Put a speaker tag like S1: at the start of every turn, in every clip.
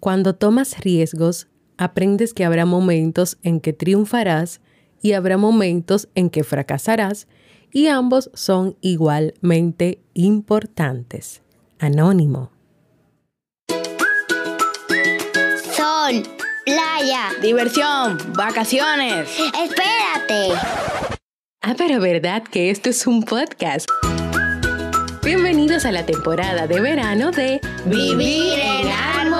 S1: Cuando tomas riesgos, aprendes que habrá momentos en que triunfarás y habrá momentos en que fracasarás y ambos son igualmente importantes. Anónimo.
S2: Sol, playa,
S3: diversión, vacaciones.
S2: Espérate.
S1: Ah, pero verdad que esto es un podcast. Bienvenidos a la temporada de verano de
S2: Vivir en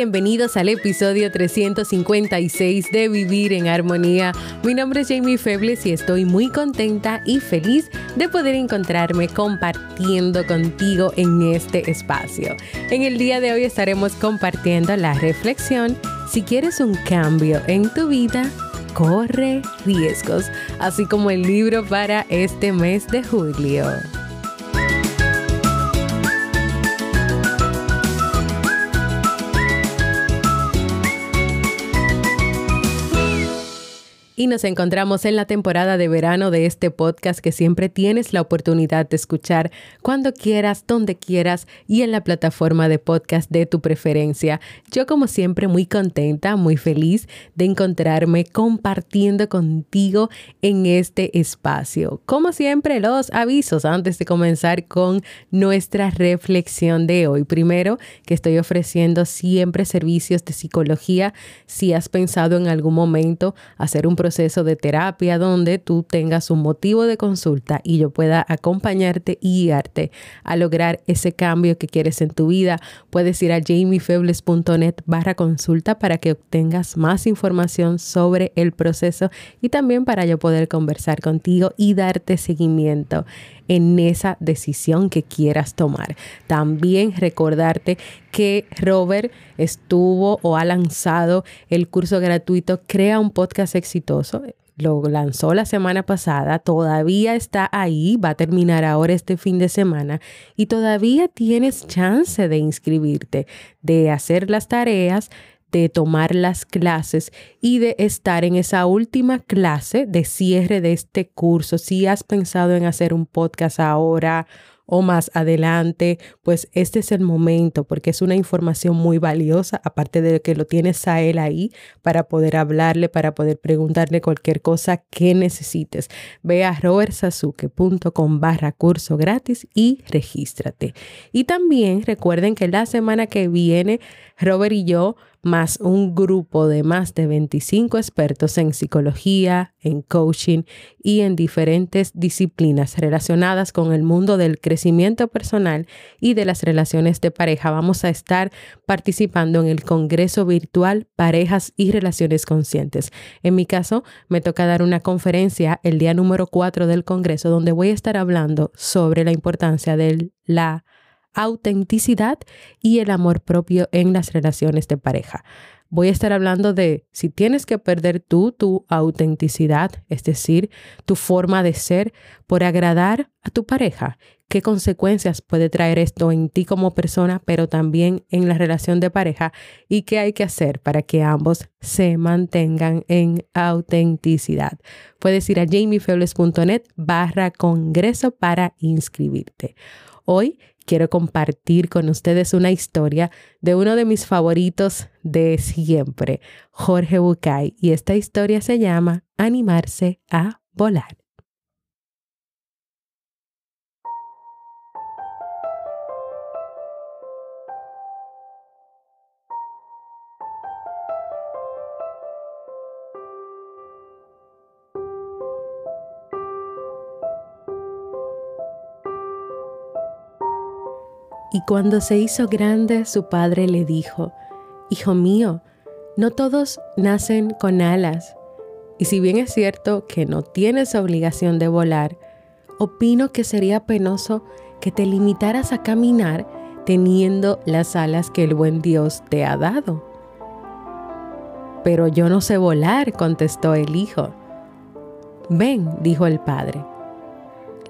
S1: Bienvenidos al episodio 356 de Vivir en Armonía. Mi nombre es Jamie Febles y estoy muy contenta y feliz de poder encontrarme compartiendo contigo en este espacio. En el día de hoy estaremos compartiendo la reflexión Si quieres un cambio en tu vida, corre riesgos, así como el libro para este mes de julio. Y nos encontramos en la temporada de verano de este podcast que siempre tienes la oportunidad de escuchar cuando quieras, donde quieras y en la plataforma de podcast de tu preferencia. Yo como siempre muy contenta, muy feliz de encontrarme compartiendo contigo en este espacio. Como siempre, los avisos antes de comenzar con nuestra reflexión de hoy. Primero, que estoy ofreciendo siempre servicios de psicología. Si has pensado en algún momento hacer un proceso proceso de terapia donde tú tengas un motivo de consulta y yo pueda acompañarte y guiarte a lograr ese cambio que quieres en tu vida. Puedes ir a jamiefebles.net barra consulta para que obtengas más información sobre el proceso y también para yo poder conversar contigo y darte seguimiento en esa decisión que quieras tomar. También recordarte que Robert estuvo o ha lanzado el curso gratuito Crea un podcast exitoso lo lanzó la semana pasada, todavía está ahí, va a terminar ahora este fin de semana y todavía tienes chance de inscribirte, de hacer las tareas, de tomar las clases y de estar en esa última clase de cierre de este curso. Si has pensado en hacer un podcast ahora o más adelante, pues este es el momento porque es una información muy valiosa, aparte de que lo tienes a él ahí para poder hablarle, para poder preguntarle cualquier cosa que necesites. Ve a robertsazuke.com barra curso gratis y regístrate. Y también recuerden que la semana que viene, Robert y yo más un grupo de más de 25 expertos en psicología, en coaching y en diferentes disciplinas relacionadas con el mundo del crecimiento personal y de las relaciones de pareja. Vamos a estar participando en el Congreso Virtual Parejas y Relaciones Conscientes. En mi caso, me toca dar una conferencia el día número 4 del Congreso donde voy a estar hablando sobre la importancia de la autenticidad y el amor propio en las relaciones de pareja. Voy a estar hablando de si tienes que perder tú tu autenticidad, es decir, tu forma de ser por agradar a tu pareja. ¿Qué consecuencias puede traer esto en ti como persona, pero también en la relación de pareja? ¿Y qué hay que hacer para que ambos se mantengan en autenticidad? Puedes ir a jamiefebles.net barra congreso para inscribirte. Hoy quiero compartir con ustedes una historia de uno de mis favoritos de siempre, Jorge Bucay, y esta historia se llama Animarse a volar. Y cuando se hizo grande, su padre le dijo, Hijo mío, no todos nacen con alas. Y si bien es cierto que no tienes obligación de volar, opino que sería penoso que te limitaras a caminar teniendo las alas que el buen Dios te ha dado. Pero yo no sé volar, contestó el hijo. Ven, dijo el padre.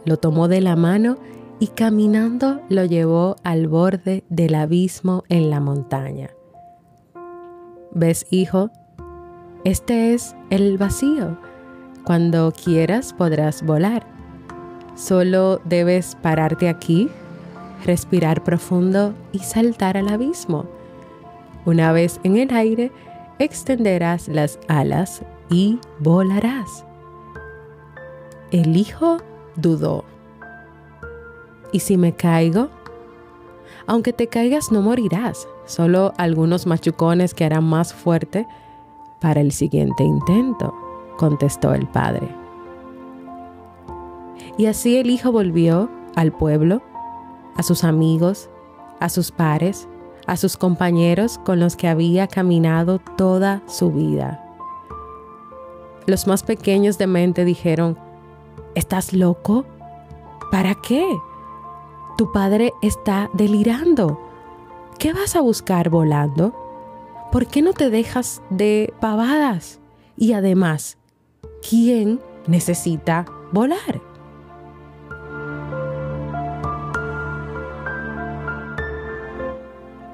S1: Lo tomó de la mano y caminando lo llevó al borde del abismo en la montaña. ¿Ves, hijo? Este es el vacío. Cuando quieras podrás volar. Solo debes pararte aquí, respirar profundo y saltar al abismo. Una vez en el aire, extenderás las alas y volarás. El hijo dudó. ¿Y si me caigo? Aunque te caigas no morirás, solo algunos machucones que harán más fuerte para el siguiente intento, contestó el padre. Y así el hijo volvió al pueblo, a sus amigos, a sus pares, a sus compañeros con los que había caminado toda su vida. Los más pequeños de mente dijeron, ¿Estás loco? ¿Para qué? Tu padre está delirando. ¿Qué vas a buscar volando? ¿Por qué no te dejas de pavadas? Y además, ¿quién necesita volar?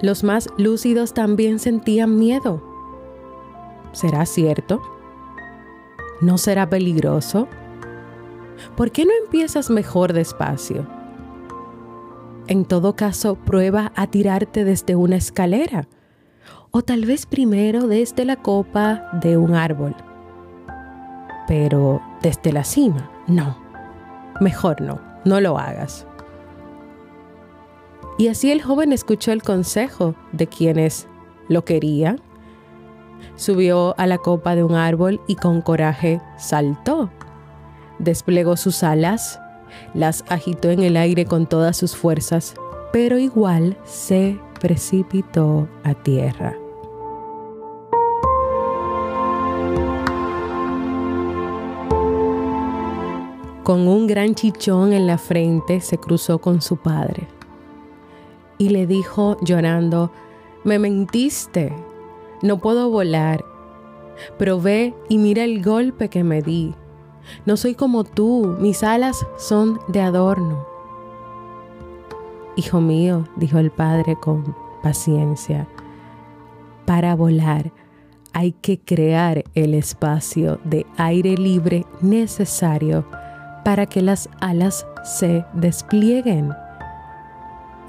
S1: Los más lúcidos también sentían miedo. ¿Será cierto? ¿No será peligroso? ¿Por qué no empiezas mejor despacio? En todo caso, prueba a tirarte desde una escalera o tal vez primero desde la copa de un árbol. Pero desde la cima, no. Mejor no, no lo hagas. Y así el joven escuchó el consejo de quienes lo querían, subió a la copa de un árbol y con coraje saltó. Desplegó sus alas, las agitó en el aire con todas sus fuerzas, pero igual se precipitó a tierra. Con un gran chichón en la frente se cruzó con su padre y le dijo llorando, me mentiste, no puedo volar, pero ve y mira el golpe que me di. No soy como tú, mis alas son de adorno. Hijo mío, dijo el padre con paciencia, para volar hay que crear el espacio de aire libre necesario para que las alas se desplieguen.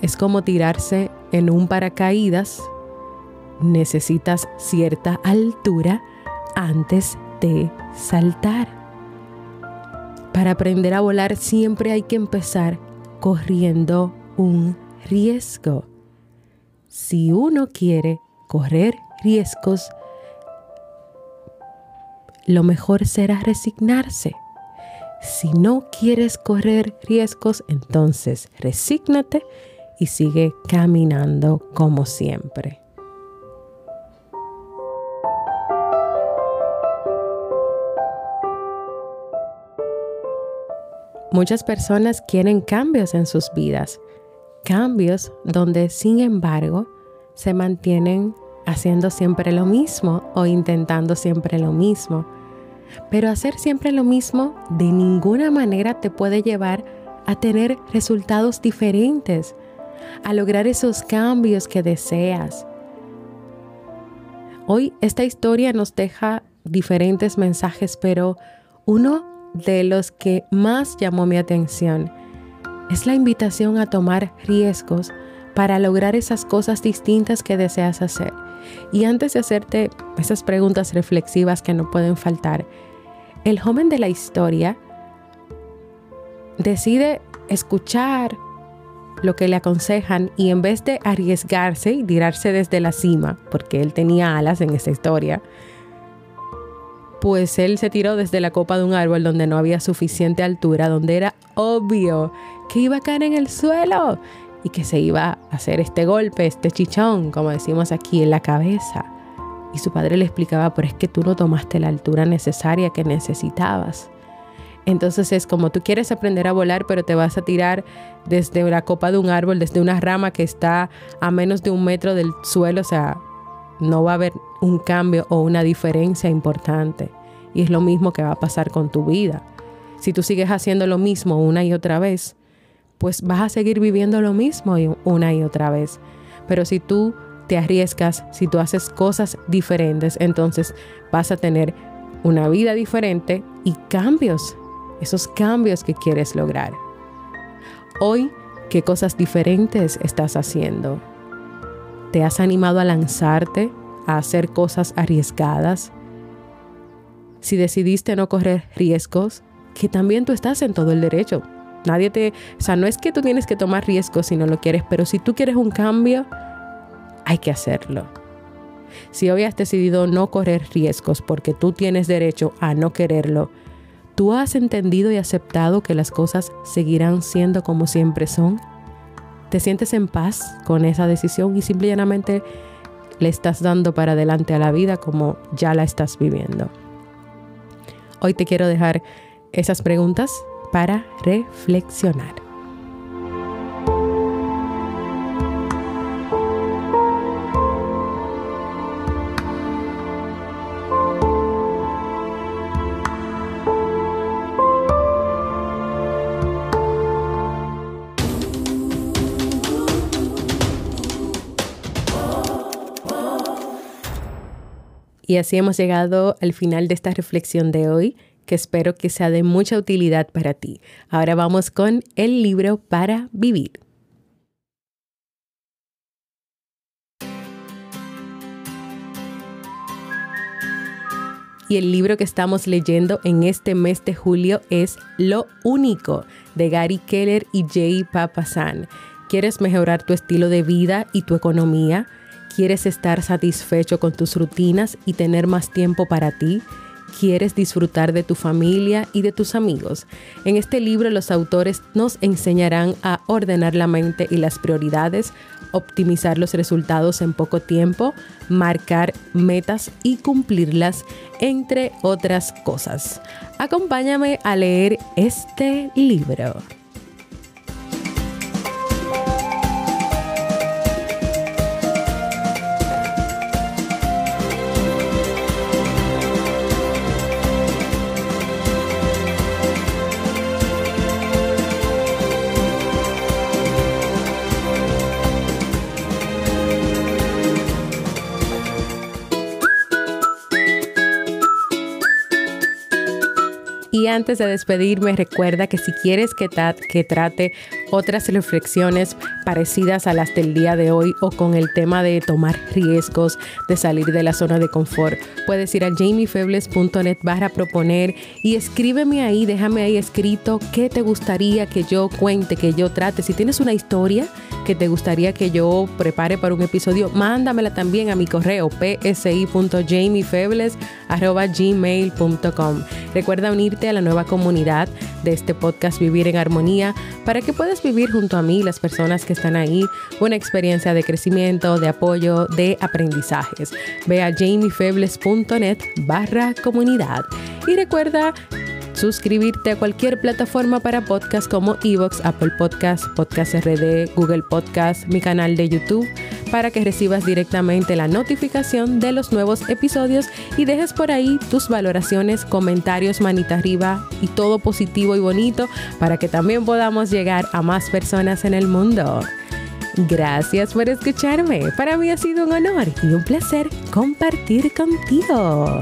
S1: Es como tirarse en un paracaídas. Necesitas cierta altura antes de saltar. Para aprender a volar siempre hay que empezar corriendo un riesgo. Si uno quiere correr riesgos, lo mejor será resignarse. Si no quieres correr riesgos, entonces resígnate y sigue caminando como siempre. Muchas personas quieren cambios en sus vidas, cambios donde sin embargo se mantienen haciendo siempre lo mismo o intentando siempre lo mismo. Pero hacer siempre lo mismo de ninguna manera te puede llevar a tener resultados diferentes, a lograr esos cambios que deseas. Hoy esta historia nos deja diferentes mensajes, pero uno de los que más llamó mi atención es la invitación a tomar riesgos para lograr esas cosas distintas que deseas hacer. Y antes de hacerte esas preguntas reflexivas que no pueden faltar, el joven de la historia decide escuchar lo que le aconsejan y en vez de arriesgarse y tirarse desde la cima, porque él tenía alas en esa historia, pues él se tiró desde la copa de un árbol donde no había suficiente altura, donde era obvio que iba a caer en el suelo y que se iba a hacer este golpe, este chichón, como decimos aquí, en la cabeza. Y su padre le explicaba, pero es que tú no tomaste la altura necesaria que necesitabas. Entonces es como tú quieres aprender a volar, pero te vas a tirar desde la copa de un árbol, desde una rama que está a menos de un metro del suelo, o sea, no va a haber un cambio o una diferencia importante. Y es lo mismo que va a pasar con tu vida. Si tú sigues haciendo lo mismo una y otra vez, pues vas a seguir viviendo lo mismo una y otra vez. Pero si tú te arriesgas, si tú haces cosas diferentes, entonces vas a tener una vida diferente y cambios, esos cambios que quieres lograr. Hoy, ¿qué cosas diferentes estás haciendo? ¿Te has animado a lanzarte, a hacer cosas arriesgadas? Si decidiste no correr riesgos, que también tú estás en todo el derecho. Nadie te, o sea, no es que tú tienes que tomar riesgos si no lo quieres, pero si tú quieres un cambio, hay que hacerlo. Si hoy has decidido no correr riesgos porque tú tienes derecho a no quererlo, tú has entendido y aceptado que las cosas seguirán siendo como siempre son. Te sientes en paz con esa decisión y simplemente le estás dando para adelante a la vida como ya la estás viviendo. Hoy te quiero dejar esas preguntas para reflexionar. Y así hemos llegado al final de esta reflexión de hoy, que espero que sea de mucha utilidad para ti. Ahora vamos con el libro para vivir. Y el libro que estamos leyendo en este mes de julio es Lo Único de Gary Keller y Jay Papasan. ¿Quieres mejorar tu estilo de vida y tu economía? ¿Quieres estar satisfecho con tus rutinas y tener más tiempo para ti? ¿Quieres disfrutar de tu familia y de tus amigos? En este libro los autores nos enseñarán a ordenar la mente y las prioridades, optimizar los resultados en poco tiempo, marcar metas y cumplirlas, entre otras cosas. Acompáñame a leer este libro. Y antes de despedirme, recuerda que si quieres que, que trate otras reflexiones parecidas a las del día de hoy o con el tema de tomar riesgos, de salir de la zona de confort, puedes ir a jamiefebles.net barra proponer y escríbeme ahí, déjame ahí escrito qué te gustaría que yo cuente, que yo trate. Si tienes una historia que te gustaría que yo prepare para un episodio, mándamela también a mi correo psi.jamiefebles.gmail.com. Recuerda unirte a la nueva comunidad de este podcast Vivir en Armonía para que puedas vivir junto a mí, las personas que están ahí, una experiencia de crecimiento, de apoyo, de aprendizajes. Ve a jamiefebles.net barra comunidad. Y recuerda suscribirte a cualquier plataforma para podcast como Evox, Apple Podcast, Podcast RD, Google Podcast, mi canal de YouTube, para que recibas directamente la notificación de los nuevos episodios y dejes por ahí tus valoraciones, comentarios, manita arriba y todo positivo y bonito para que también podamos llegar a más personas en el mundo. Gracias por escucharme. Para mí ha sido un honor y un placer compartir contigo.